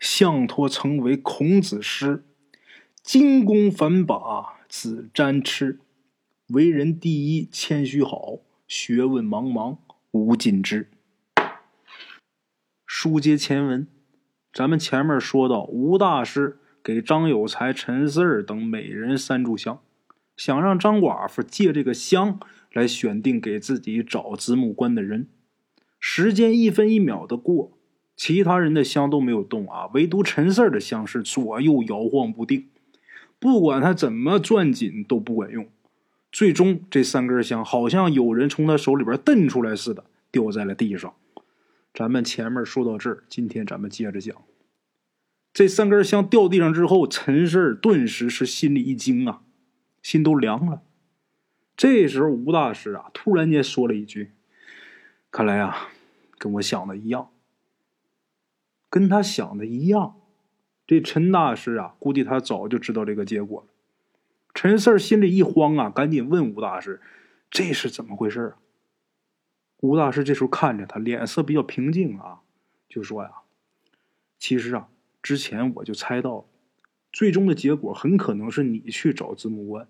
项托曾为孔子师，金弓反把子瞻痴。为人第一谦虚好，学问茫茫无尽知。书接前文，咱们前面说到，吴大师给张有才、陈四儿等每人三炷香，想让张寡妇借这个香来选定给自己找子母官的人。时间一分一秒的过。其他人的香都没有动啊，唯独陈四儿的香是左右摇晃不定，不管他怎么攥紧都不管用。最终，这三根香好像有人从他手里边蹬出来似的，掉在了地上。咱们前面说到这儿，今天咱们接着讲。这三根香掉地上之后，陈四顿时是心里一惊啊，心都凉了。这时候，吴大师啊，突然间说了一句：“看来啊，跟我想的一样。”跟他想的一样，这陈大师啊，估计他早就知道这个结果了。陈四心里一慌啊，赶紧问吴大师：“这是怎么回事啊？”吴大师这时候看着他，脸色比较平静啊，就说：“呀，其实啊，之前我就猜到了，最终的结果很可能是你去找子母官，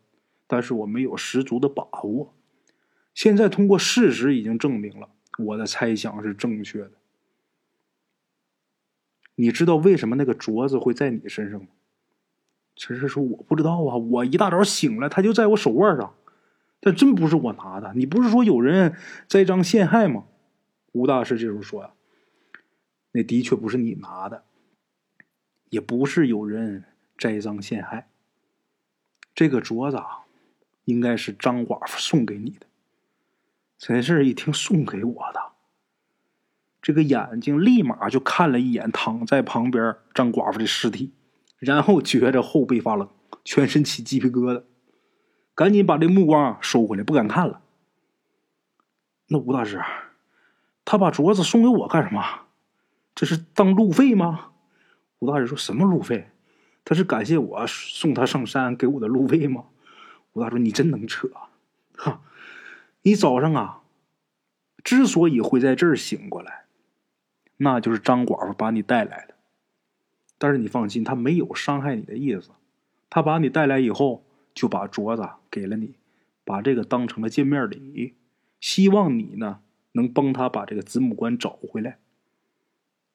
但是我没有十足的把握。现在通过事实已经证明了，我的猜想是正确的。”你知道为什么那个镯子会在你身上吗？陈氏说：“我不知道啊，我一大早醒来，它就在我手腕上，但真不是我拿的。你不是说有人栽赃陷害吗？”吴大师这时候说：“呀，那的确不是你拿的，也不是有人栽赃陷害。这个镯子啊，应该是张寡妇送给你的。”陈氏一听，送给我的。这个眼睛立马就看了一眼躺在旁边张寡妇的尸体，然后觉着后背发冷，全身起鸡皮疙瘩，赶紧把这目光收回来，不敢看了。那吴大师，他把镯子送给我干什么？这是当路费吗？吴大师说什么路费？他是感谢我送他上山给我的路费吗？吴大师说你真能扯，哈！你早上啊，之所以会在这儿醒过来。那就是张寡妇把你带来的，但是你放心，他没有伤害你的意思。他把你带来以后，就把镯子给了你，把这个当成了见面礼，希望你呢能帮他把这个子母官找回来。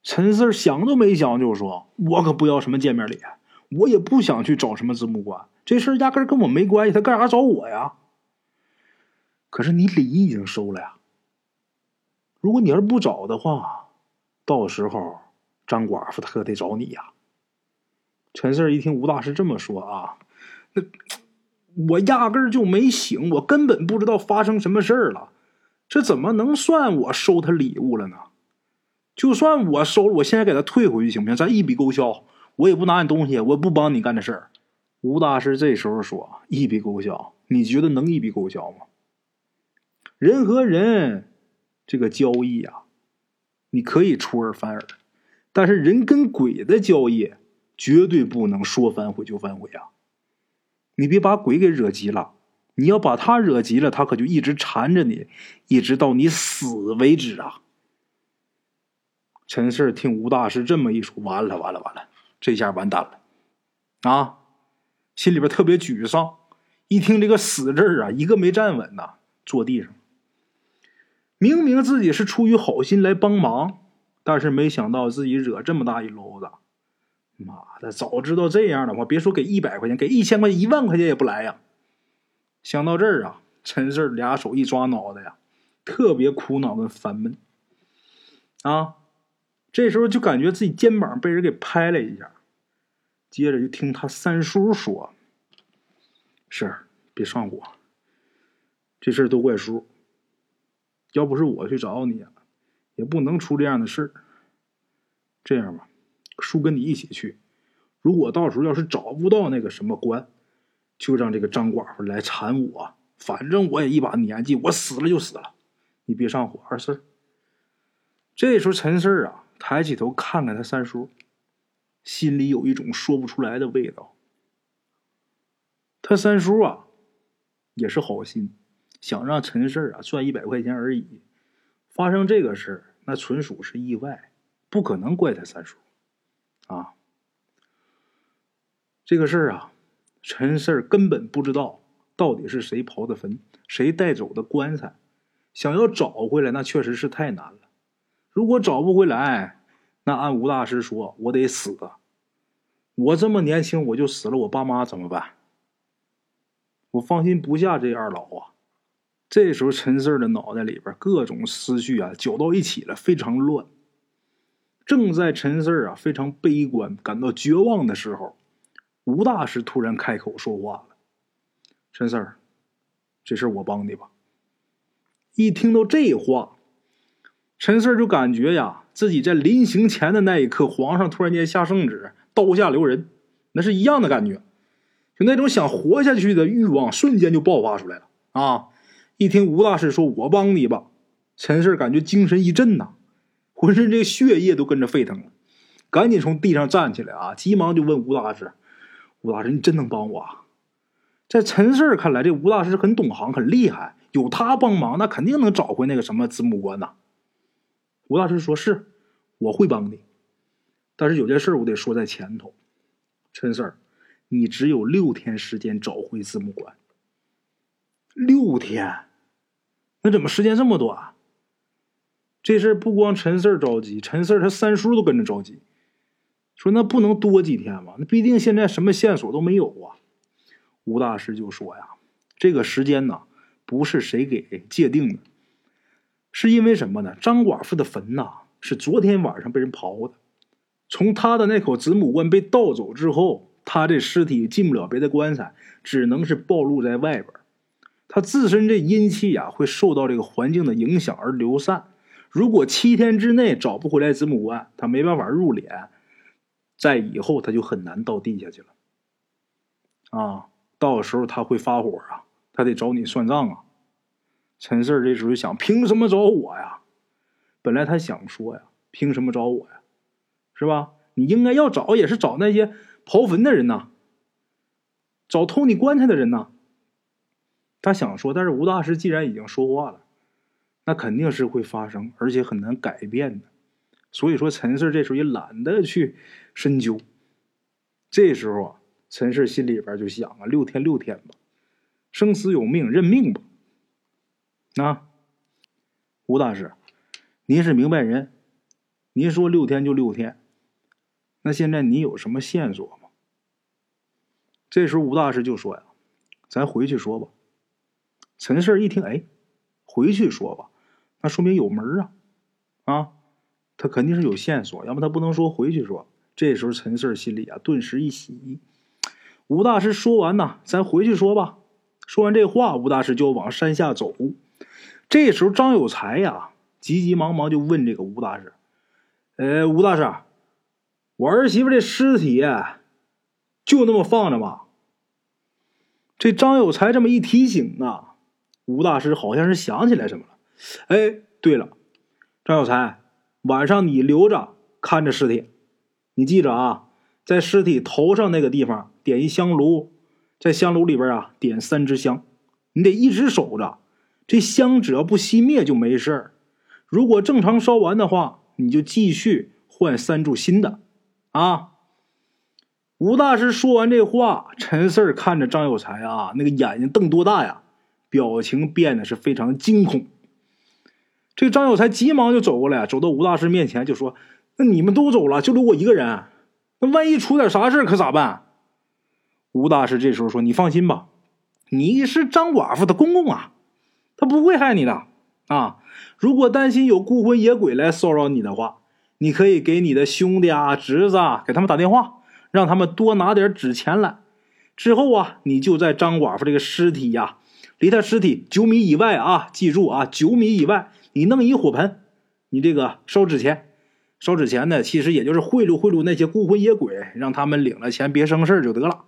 陈四想都没想就说：“我可不要什么见面礼，我也不想去找什么子母官，这事压根跟我没关系，他干啥找我呀？”可是你礼已经收了呀，如果你要是不找的话。到时候，张寡妇她可得找你呀。陈四一听吴大师这么说啊，那我压根儿就没醒，我根本不知道发生什么事儿了。这怎么能算我收他礼物了呢？就算我收了，我现在给他退回去行不行？咱一笔勾销，我也不拿你东西，我不帮你干这事儿。吴大师这时候说：“一笔勾销，你觉得能一笔勾销吗？人和人这个交易啊。”你可以出尔反尔，但是人跟鬼的交易绝对不能说反悔就反悔啊！你别把鬼给惹急了，你要把他惹急了，他可就一直缠着你，一直到你死为止啊！陈四听吴大师这么一说，完了完了完了，这下完蛋了啊！心里边特别沮丧，一听这个“死”字啊，一个没站稳呐，坐地上。明明自己是出于好心来帮忙，但是没想到自己惹这么大一篓子。妈的，早知道这样的话，别说给一百块钱，给一千块钱、一万块钱也不来呀！想到这儿啊，陈四俩手一抓脑袋呀，特别苦恼跟烦闷。啊，这时候就感觉自己肩膀被人给拍了一下，接着就听他三叔说：“是，别上火，这事儿都怪叔。”要不是我去找你，也不能出这样的事儿。这样吧，叔跟你一起去。如果到时候要是找不到那个什么官，就让这个张寡妇来缠我。反正我也一把年纪，我死了就死了。你别上火，二四。这时候陈四啊，抬起头看看他三叔，心里有一种说不出来的味道。他三叔啊，也是好心，想让陈四啊赚一百块钱而已。发生这个事儿，那纯属是意外，不可能怪他三叔啊。这个事儿啊，陈四根本不知道到底是谁刨的坟，谁带走的棺材。想要找回来，那确实是太难了。如果找不回来，那按吴大师说，我得死啊。我这么年轻，我就死了，我爸妈怎么办？我放心不下这二老啊！这时候，陈四的脑袋里边各种思绪啊搅到一起了，非常乱。正在陈四啊非常悲观、感到绝望的时候，吴大师突然开口说话了：“陈四儿，这事我帮你吧。”一听到这话，陈四就感觉呀，自己在临行前的那一刻，皇上突然间下圣旨，刀下留人，那是一样的感觉。就那种想活下去的欲望，瞬间就爆发出来了啊！一听吴大师说“我帮你吧”，陈氏感觉精神一振呐，浑身这个血液都跟着沸腾了，赶紧从地上站起来啊，急忙就问吴大师：“吴大师，你真能帮我？”在陈四看来，这吴大师很懂行，很厉害，有他帮忙，那肯定能找回那个什么子母棺呐。吴大师说：“是，我会帮你，但是有件事我得说在前头，陈四。”你只有六天时间找回子母馆。六天，那怎么时间这么短？这事不光陈四着急，陈四他三叔都跟着着急，说那不能多几天吗？那毕竟现在什么线索都没有啊。吴大师就说呀，这个时间呢，不是谁给界定的，是因为什么呢？张寡妇的坟呐，是昨天晚上被人刨的，从他的那口子母棺被盗走之后。他这尸体进不了别的棺材，只能是暴露在外边。他自身这阴气呀，会受到这个环境的影响而流散。如果七天之内找不回来子母棺，他没办法入殓，在以后他就很难到地下去了。啊，到时候他会发火啊，他得找你算账啊。陈四这时候想，凭什么找我呀？本来他想说呀，凭什么找我呀？是吧？你应该要找，也是找那些。刨坟的人呐，找偷你棺材的人呐。他想说，但是吴大师既然已经说话了，那肯定是会发生，而且很难改变的。所以说，陈氏这时候也懒得去深究。这时候啊，陈氏心里边就想啊，六天六天吧，生死有命，认命吧。啊，吴大师，您是明白人，您说六天就六天。那现在你有什么线索吗？这时候吴大师就说：“呀，咱回去说吧。”陈氏一听，哎，回去说吧，那说明有门啊，啊，他肯定是有线索，要么他不能说回去说。这时候陈氏心里啊，顿时一喜。吴大师说完呐，咱回去说吧。说完这话，吴大师就往山下走。这时候张有才呀，急急忙忙就问这个吴大师：“呃，吴大师，我儿媳妇这尸体……”就那么放着吧。这张有才这么一提醒啊，吴大师好像是想起来什么了。哎，对了，张有才，晚上你留着看着尸体，你记着啊，在尸体头上那个地方点一香炉，在香炉里边啊点三支香，你得一直守着。这香只要不熄灭就没事儿，如果正常烧完的话，你就继续换三柱新的啊。吴大师说完这话，陈四看着张有才啊，那个眼睛瞪多大呀，表情变得是非常惊恐。这张有才急忙就走过来，走到吴大师面前就说：“那你们都走了，就留我一个人，那万一出点啥事可咋办？”吴大师这时候说：“你放心吧，你是张寡妇的公公啊，他不会害你的啊。如果担心有孤魂野鬼来骚扰你的话，你可以给你的兄弟啊、侄子啊，给他们打电话。”让他们多拿点纸钱来，之后啊，你就在张寡妇这个尸体呀，离他尸体九米以外啊，记住啊，九米以外，你弄一火盆，你这个烧纸钱，烧纸钱呢，其实也就是贿赂贿赂那些孤魂野鬼，让他们领了钱别生事就得了，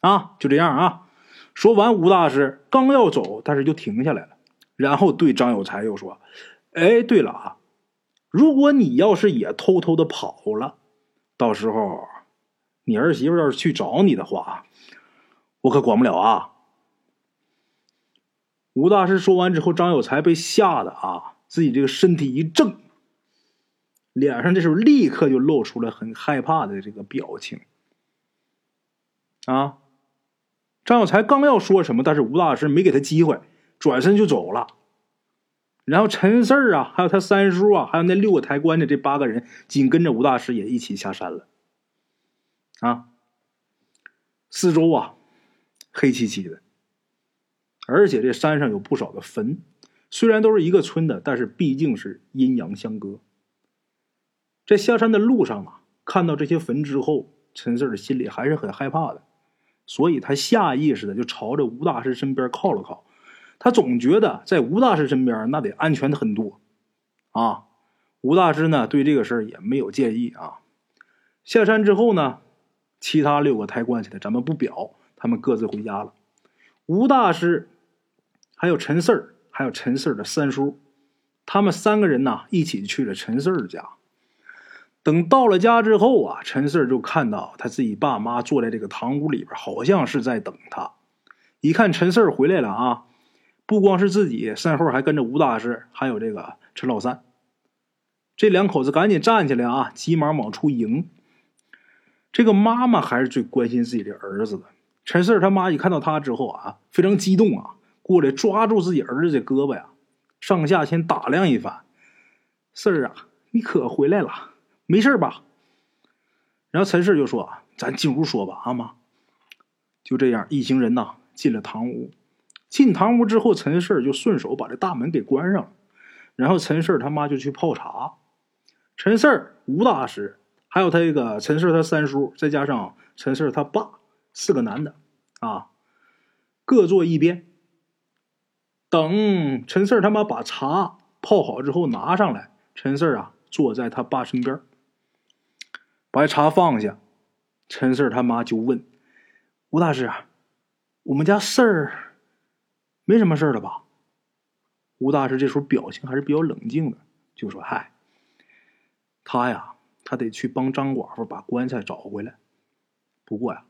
啊，就这样啊。说完，吴大师刚要走，但是就停下来了，然后对张有才又说：“哎，对了啊，如果你要是也偷偷的跑了，到时候你儿媳妇要是去找你的话，我可管不了啊。”吴大师说完之后，张有才被吓得啊，自己这个身体一怔，脸上这时候立刻就露出了很害怕的这个表情。啊，张有才刚要说什么，但是吴大师没给他机会，转身就走了。然后陈四儿啊，还有他三叔啊，还有那六个抬棺的这八个人，紧跟着吴大师也一起下山了。啊，四周啊，黑漆漆的。而且这山上有不少的坟，虽然都是一个村的，但是毕竟是阴阳相隔。在下山的路上啊，看到这些坟之后，陈四的心里还是很害怕的，所以他下意识的就朝着吴大师身边靠了靠。他总觉得在吴大师身边那得安全的很多，啊，吴大师呢对这个事儿也没有介意啊。下山之后呢，其他六个抬棺材的咱们不表，他们各自回家了。吴大师。还有陈四儿，还有陈四的三叔，他们三个人呢一起去了陈四儿家。等到了家之后啊，陈四就看到他自己爸妈坐在这个堂屋里边，好像是在等他。一看陈四回来了啊，不光是自己，身后还跟着吴大师，还有这个陈老三。这两口子赶紧站起来啊，急忙往出迎。这个妈妈还是最关心自己的儿子的。陈四他妈一看到他之后啊，非常激动啊。过来抓住自己儿子的胳膊呀，上下先打量一番。四儿啊，你可回来了，没事吧？然后陈四就说：“咱进屋说吧，阿妈。”就这样，一行人呐进了堂屋。进堂屋之后，陈四就顺手把这大门给关上。然后陈四他妈就去泡茶。陈四吴大师，还有他一个陈四他三叔，再加上陈四他爸，四个男的啊，各坐一边。等陈四他妈把茶泡好之后拿上来，陈四啊坐在他爸身边，把茶放下，陈四他妈就问吴大师啊：“我们家四儿没什么事了吧？”吴大师这时候表情还是比较冷静的，就说：“嗨，他呀，他得去帮张寡妇把棺材找回来。不过呀，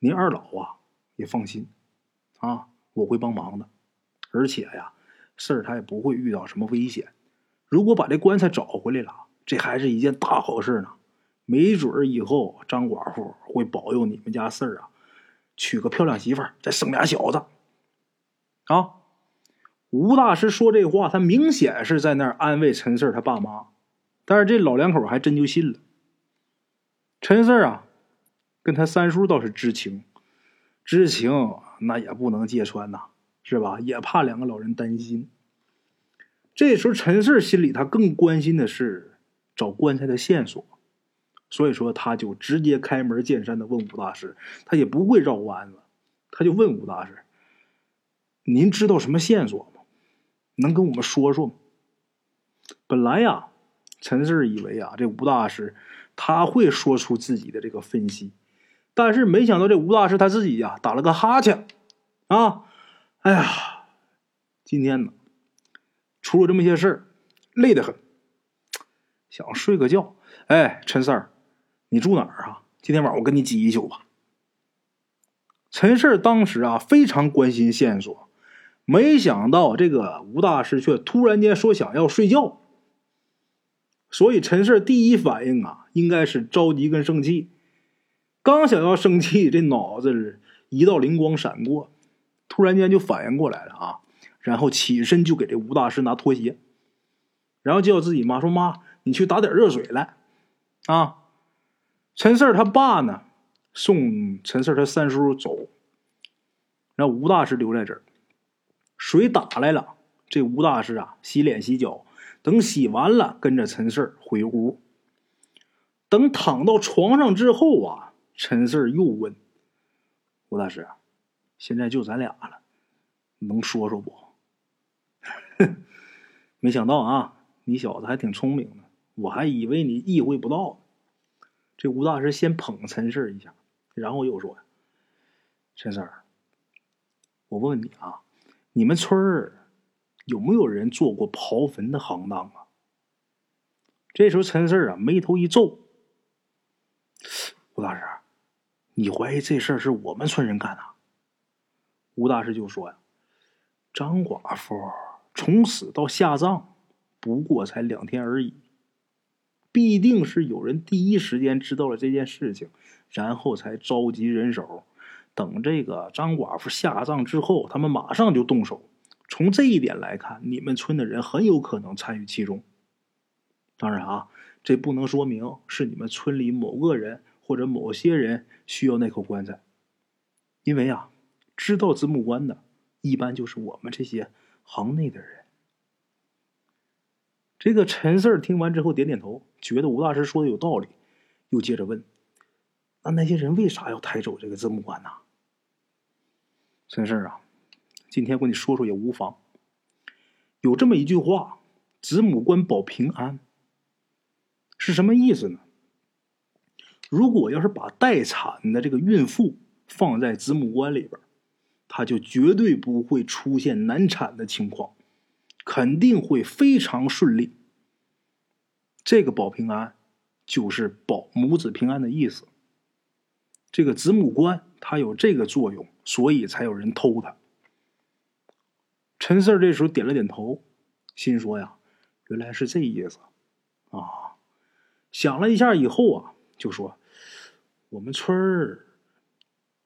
您二老啊也放心啊，我会帮忙的。”而且呀，事儿他也不会遇到什么危险。如果把这棺材找回来了，这还是一件大好事呢。没准儿以后张寡妇会保佑你们家四儿啊，娶个漂亮媳妇，再生俩小子。啊，吴大师说这话，他明显是在那儿安慰陈四儿他爸妈。但是这老两口还真就信了。陈四儿啊，跟他三叔倒是知情，知情那也不能揭穿呐。是吧？也怕两个老人担心。这时候，陈四心里他更关心的是找棺材的线索，所以说他就直接开门见山的问吴大师，他也不会绕弯子，他就问吴大师：“您知道什么线索吗？能跟我们说说吗？”本来呀，陈四以为啊，这吴大师他会说出自己的这个分析，但是没想到这吴大师他自己呀打了个哈欠，啊。哎呀，今天呢，出了这么些事儿，累得很，想睡个觉。哎，陈四儿，你住哪儿啊？今天晚上我跟你挤一宿吧。陈四儿当时啊非常关心线索，没想到这个吴大师却突然间说想要睡觉，所以陈四儿第一反应啊应该是着急跟生气，刚想要生气，这脑子一道灵光闪过。突然间就反应过来了啊，然后起身就给这吴大师拿拖鞋，然后叫自己妈说：“妈，你去打点热水来。”啊，陈四他爸呢送陈四他三叔走，让吴大师留在这儿。水打来了，这吴大师啊洗脸洗脚，等洗完了，跟着陈四回屋。等躺到床上之后啊，陈四又问吴大师。现在就咱俩了，能说说不？没想到啊，你小子还挺聪明的，我还以为你意会不到呢。这吴大师先捧陈氏一下，然后又说：“陈四儿，我问问你啊，你们村儿有没有人做过刨坟的行当啊？”这时候陈四啊眉头一皱：“吴大师，你怀疑这事儿是我们村人干的？”吴大师就说：“呀，张寡妇从死到下葬，不过才两天而已。必定是有人第一时间知道了这件事情，然后才召集人手。等这个张寡妇下葬之后，他们马上就动手。从这一点来看，你们村的人很有可能参与其中。当然啊，这不能说明是你们村里某个人或者某些人需要那口棺材，因为啊。”知道子母棺的，一般就是我们这些行内的人。这个陈四儿听完之后点点头，觉得吴大师说的有道理，又接着问：“那那些人为啥要抬走这个子母棺呢？”陈四儿啊，今天跟你说说也无妨。有这么一句话：“子母棺保平安”，是什么意思呢？如果要是把待产的这个孕妇放在子母棺里边。他就绝对不会出现难产的情况，肯定会非常顺利。这个保平安，就是保母子平安的意思。这个子母官它有这个作用，所以才有人偷它。陈四这时候点了点头，心说呀，原来是这意思啊。想了一下以后啊，就说我们村儿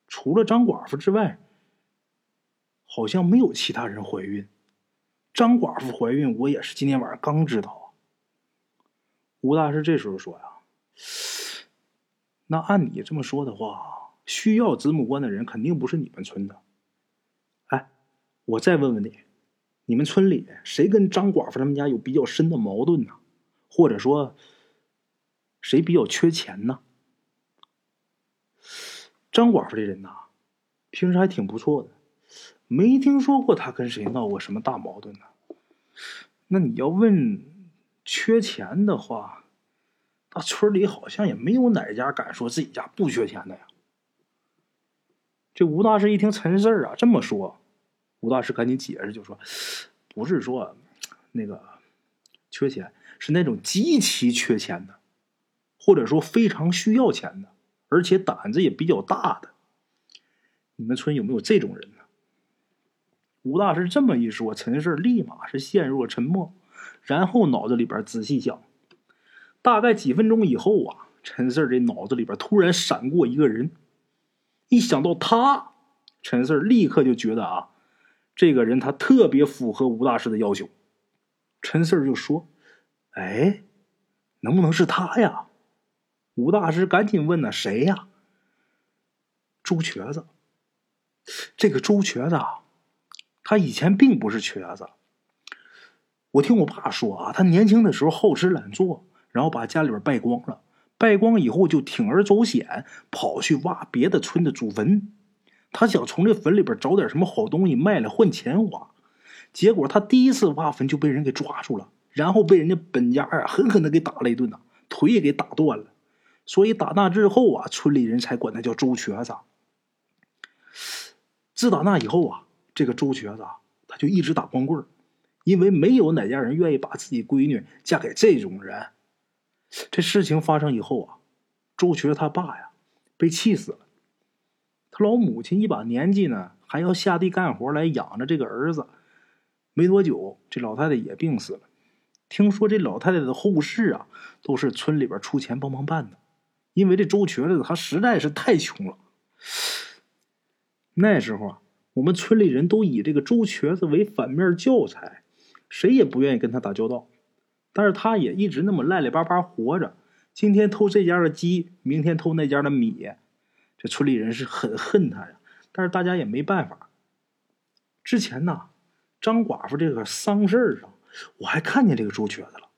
除了张寡妇之外。好像没有其他人怀孕，张寡妇怀孕，我也是今天晚上刚知道啊。吴大师这时候说呀：“那按你这么说的话，需要子母棺的人肯定不是你们村的。哎，我再问问你，你们村里谁跟张寡妇他们家有比较深的矛盾呢？或者说，谁比较缺钱呢？张寡妇这人呐，平时还挺不错的。”没听说过他跟谁闹过什么大矛盾呢？那你要问缺钱的话，那村里好像也没有哪家敢说自己家不缺钱的呀。这吴大师一听陈四儿啊这么说，吴大师赶紧解释，就说：“不是说那个缺钱，是那种极其缺钱的，或者说非常需要钱的，而且胆子也比较大的。你们村有没有这种人？”吴大师这么一说，陈氏立马是陷入了沉默，然后脑子里边仔细想。大概几分钟以后啊，陈四这脑子里边突然闪过一个人，一想到他，陈四立刻就觉得啊，这个人他特别符合吴大师的要求。陈四就说：“哎，能不能是他呀？”吴大师赶紧问：“呢谁呀？”朱瘸子。这个朱瘸子啊。他以前并不是瘸子，我听我爸说啊，他年轻的时候好吃懒做，然后把家里边败光了，败光以后就铤而走险，跑去挖别的村的祖坟，他想从这坟里边找点什么好东西卖了换钱花，结果他第一次挖坟就被人给抓住了，然后被人家本家啊狠狠的给打了一顿呐，腿也给打断了，所以打那之后啊，村里人才管他叫周瘸子。自打那以后啊。这个周瘸子啊，他就一直打光棍因为没有哪家人愿意把自己闺女嫁给这种人。这事情发生以后啊，周瘸他爸呀被气死了，他老母亲一把年纪呢，还要下地干活来养着这个儿子。没多久，这老太太也病死了。听说这老太太的后事啊，都是村里边出钱帮忙办的，因为这周瘸子他实在是太穷了。那时候啊。我们村里人都以这个周瘸子为反面教材，谁也不愿意跟他打交道。但是他也一直那么赖赖巴巴活着，今天偷这家的鸡，明天偷那家的米，这村里人是很恨他呀。但是大家也没办法。之前呢，张寡妇这个丧事上，我还看见这个周瘸子了。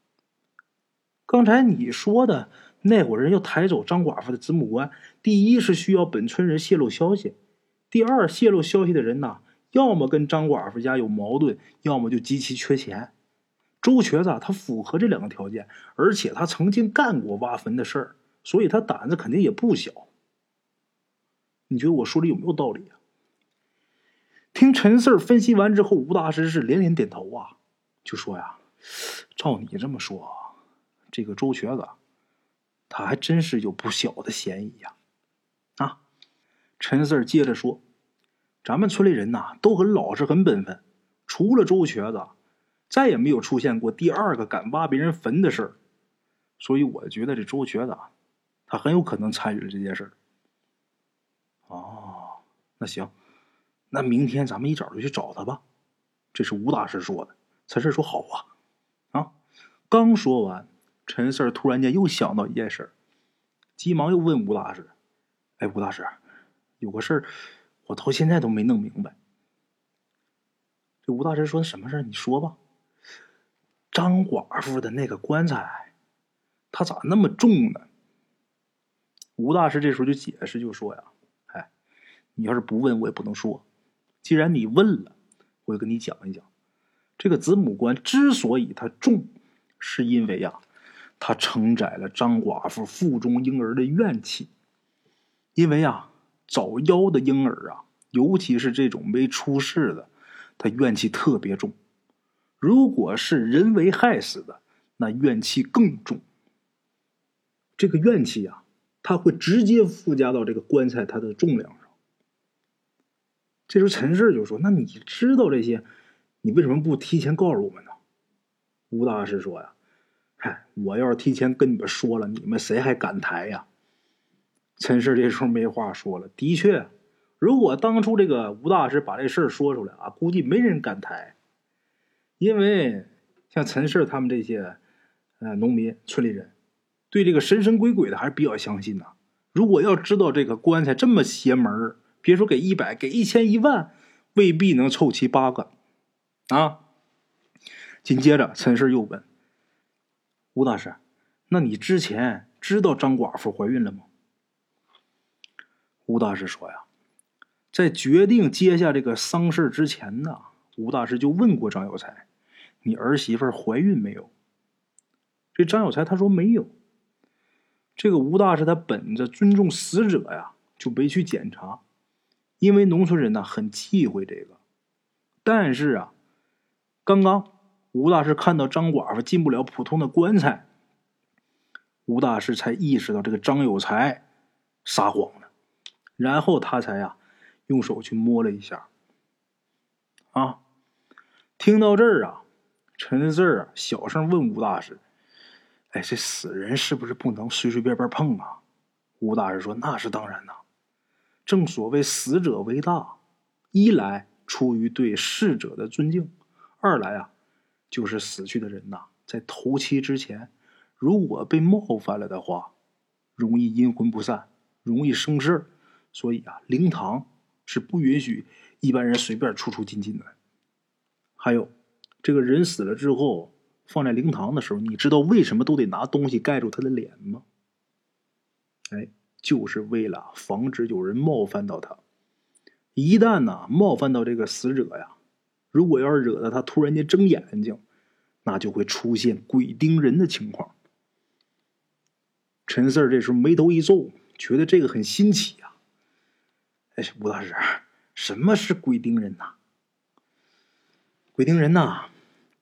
刚才你说的那伙人要抬走张寡妇的子母棺，第一是需要本村人泄露消息。第二，泄露消息的人呢，要么跟张寡妇家有矛盾，要么就极其缺钱。周瘸子他符合这两个条件，而且他曾经干过挖坟的事儿，所以他胆子肯定也不小。你觉得我说的有没有道理啊？听陈四分析完之后，吴大师是连连点头啊，就说呀：“照你这么说，这个周瘸子，他还真是有不小的嫌疑呀！陈四接着说：“咱们村里人呐都很老实、很本分，除了周瘸子，再也没有出现过第二个敢挖别人坟的事儿。所以我觉得这周瘸子，他很有可能参与了这件事儿。”哦，那行，那明天咱们一早就去找他吧。这是吴大师说的。陈四说：“好啊。”啊，刚说完，陈四突然间又想到一件事急忙又问吴大师：“哎，吴大师，有个事儿，我到现在都没弄明白。”这吴大师说：“什么事儿？你说吧。”张寡妇的那个棺材，它咋那么重呢？吴大师这时候就解释，就说呀。哎你要是不问，我也不能说。既然你问了，我就跟你讲一讲。这个子母棺之所以它重，是因为呀，它承载了张寡妇腹中婴儿的怨气。因为呀，早夭的婴儿啊，尤其是这种没出世的，他怨气特别重。如果是人为害死的，那怨气更重。这个怨气啊，它会直接附加到这个棺材它的重量上。这时候陈氏就说：“那你知道这些，你为什么不提前告诉我们呢？”吴大师说：“呀，嗨，我要是提前跟你们说了，你们谁还敢抬呀？”陈氏这时候没话说了。的确，如果当初这个吴大师把这事儿说出来啊，估计没人敢抬，因为像陈氏他们这些呃农民村里人，对这个神神鬼鬼的还是比较相信的。如果要知道这个棺材这么邪门儿，别说给一百，给一千一万，未必能凑齐八个，啊！紧接着，陈氏又问吴大师：“那你之前知道张寡妇怀孕了吗？”吴大师说：“呀，在决定接下这个丧事之前呢，吴大师就问过张有才：‘你儿媳妇怀孕没有？’这张有才他说没有。这个吴大师他本着尊重死者呀，就没去检查。”因为农村人呢很忌讳这个，但是啊，刚刚吴大师看到张寡妇进不了普通的棺材，吴大师才意识到这个张有才撒谎了，然后他才呀用手去摸了一下。啊，听到这儿啊，陈四啊小声问吴大师：“哎，这死人是不是不能随随便便碰啊？”吴大师说：“那是当然呐。”正所谓死者为大，一来出于对逝者的尊敬，二来啊，就是死去的人呐，在头七之前，如果被冒犯了的话，容易阴魂不散，容易生事儿，所以啊，灵堂是不允许一般人随便出出进进的。还有，这个人死了之后放在灵堂的时候，你知道为什么都得拿东西盖住他的脸吗？哎。就是为了防止有人冒犯到他，一旦呢冒犯到这个死者呀，如果要是惹得他突然间睁眼睛，那就会出现鬼盯人的情况。陈四这时候眉头一皱，觉得这个很新奇啊。哎，吴大师，什么是鬼盯人呐？鬼盯人呐，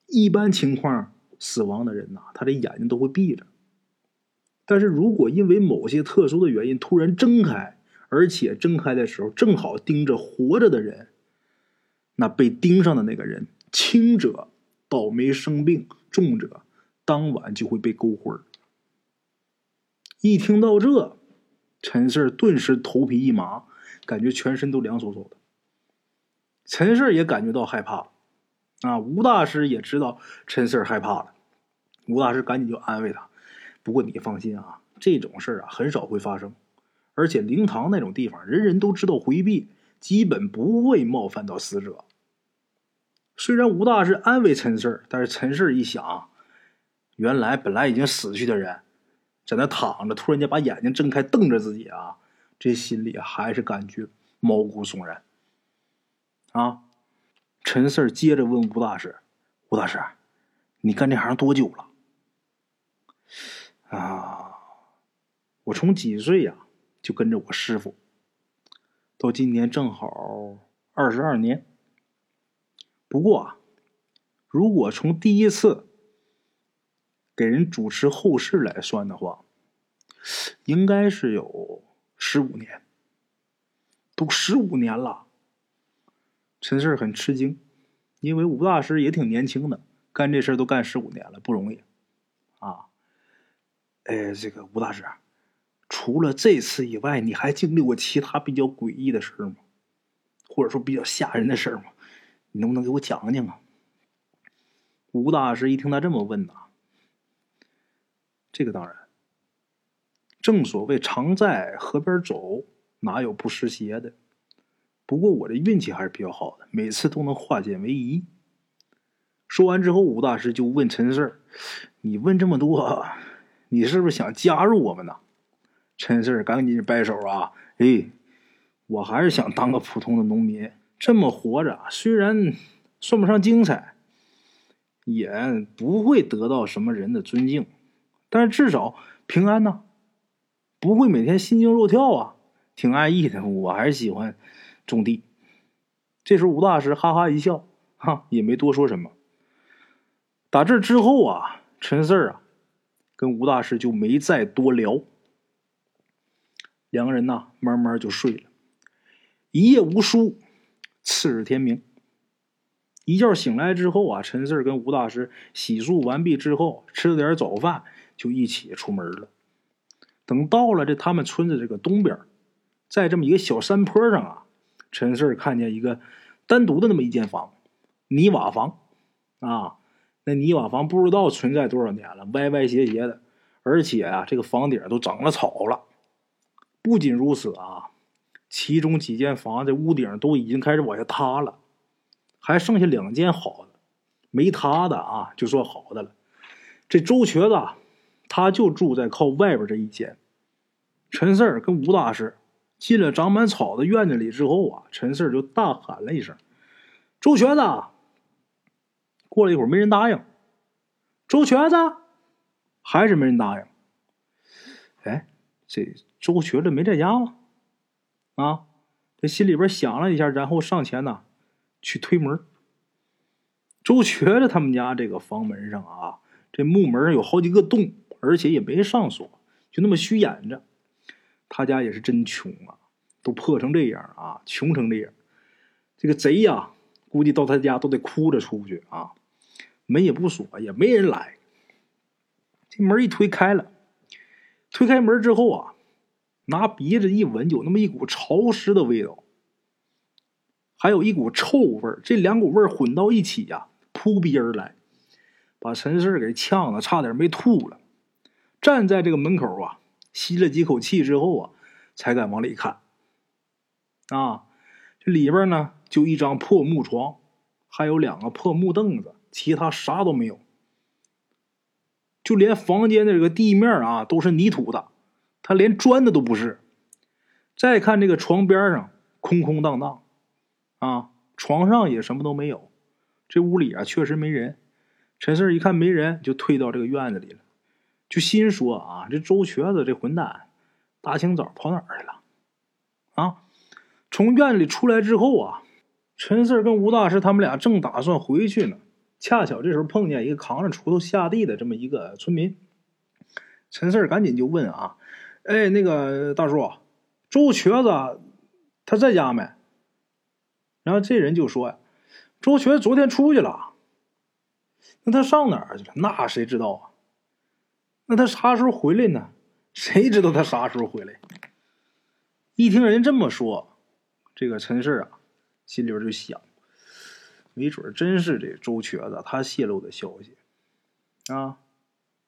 一般情况死亡的人呐，他的眼睛都会闭着。但是如果因为某些特殊的原因突然睁开，而且睁开的时候正好盯着活着的人，那被盯上的那个人，轻者倒霉生病，重者当晚就会被勾魂一听到这，陈四顿时头皮一麻，感觉全身都凉飕飕的。陈四也感觉到害怕，啊，吴大师也知道陈四害怕了，吴大师赶紧就安慰他。不过你放心啊，这种事儿啊很少会发生，而且灵堂那种地方，人人都知道回避，基本不会冒犯到死者。虽然吴大师安慰陈氏，但是陈氏一想，原来本来已经死去的人，在那躺着，突然间把眼睛睁开瞪着自己啊，这心里还是感觉毛骨悚然。啊，陈四儿接着问吴大师：“吴大师，你干这行多久了？”啊，我从几岁呀就跟着我师傅，到今年正好二十二年。不过啊，如果从第一次给人主持后事来算的话，应该是有十五年，都十五年了。陈四很吃惊，因为吴大师也挺年轻的，干这事都干十五年了，不容易啊。哎，这个吴大师，除了这次以外，你还经历过其他比较诡异的事吗？或者说比较吓人的事吗？你能不能给我讲讲啊？吴大师一听他这么问呐，这个当然，正所谓常在河边走，哪有不湿鞋的？不过我这运气还是比较好的，每次都能化险为夷。说完之后，吴大师就问陈四你问这么多，你是不是想加入我们呢？”陈四赶紧摆手啊，哎，我还是想当个普通的农民，这么活着，虽然算不上精彩。也不会得到什么人的尊敬，但是至少平安呢，不会每天心惊肉跳啊，挺安逸的。我还是喜欢种地。这时候吴大师哈哈一笑，哈，也没多说什么。打这之后啊，陈四儿啊，跟吴大师就没再多聊，两个人呢慢慢就睡了，一夜无书。次日天明。一觉醒来之后啊，陈四跟吴大师洗漱完毕之后，吃了点早饭，就一起出门了。等到了这他们村子这个东边，在这么一个小山坡上啊，陈四看见一个单独的那么一间房，泥瓦房啊，那泥瓦房不知道存在多少年了，歪歪斜斜的，而且啊，这个房顶都长了草了。不仅如此啊，其中几间房子屋顶都已经开始往下塌了。还剩下两间好的，没塌的啊，就算好的了。这周瘸子，他就住在靠外边这一间。陈四儿跟吴大师进了长满草的院子里之后啊，陈四儿就大喊了一声：“周瘸子！”过了一会儿，没人答应。周瘸子，还是没人答应。哎，这周瘸子没在家吗？啊，这心里边想了一下，然后上前呢。去推门，周瘸子他们家这个房门上啊，这木门有好几个洞，而且也没上锁，就那么虚掩着。他家也是真穷啊，都破成这样啊，穷成这样。这个贼呀，估计到他家都得哭着出去啊。门也不锁，也没人来。这门一推开了，推开门之后啊，拿鼻子一闻，有那么一股潮湿的味道。还有一股臭味，这两股味混到一起呀，扑鼻而来，把陈四给呛的差点没吐了。站在这个门口啊，吸了几口气之后啊，才敢往里看。啊，这里边呢就一张破木床，还有两个破木凳子，其他啥都没有。就连房间的这个地面啊都是泥土的，他连砖的都不是。再看这个床边上，空空荡荡。啊，床上也什么都没有，这屋里啊确实没人。陈四一看没人，就退到这个院子里了，就心说啊，这周瘸子这混蛋，大清早跑哪儿去了？啊，从院里出来之后啊，陈四跟吴大师他们俩正打算回去呢，恰巧这时候碰见一个扛着锄头下地的这么一个村民。陈四赶紧就问啊，哎，那个大叔，周瘸子他在家没？然后这人就说呀：“周全昨天出去了，那他上哪儿去了？那谁知道啊？那他啥时候回来呢？谁知道他啥时候回来？”一听人这么说，这个陈氏啊，心里边就想：没准真是这周瘸子他泄露的消息啊，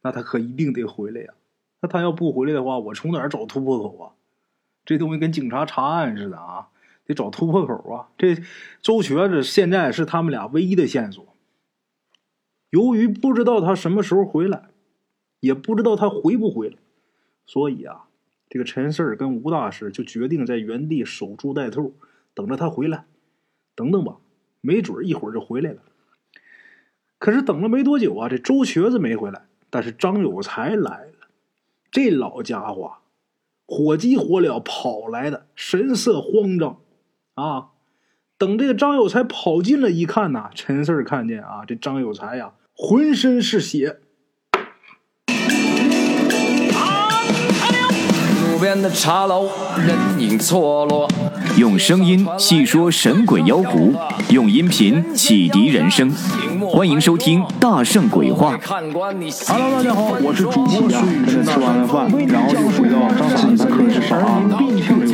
那他可一定得回来呀。那他要不回来的话，我从哪儿找突破口啊？这东西跟警察查案似的啊！得找突破口啊！这周瘸子现在是他们俩唯一的线索。由于不知道他什么时候回来，也不知道他回不回来，所以啊，这个陈四儿跟吴大师就决定在原地守株待兔，等着他回来。等等吧，没准一会儿就回来了。可是等了没多久啊，这周瘸子没回来，但是张有才来了。这老家伙火急火燎跑来的，神色慌张。啊！等这个张有才跑进了一看呐，陈四儿看见啊，这张有才呀，浑身是血，边的茶楼，人影错落。用声音细说神鬼妖狐，用音频启迪人生。欢迎收听《大圣鬼话》。Hello，大家好，我是主播孙宇。吃完了饭，然后就回到自己的课室上啊。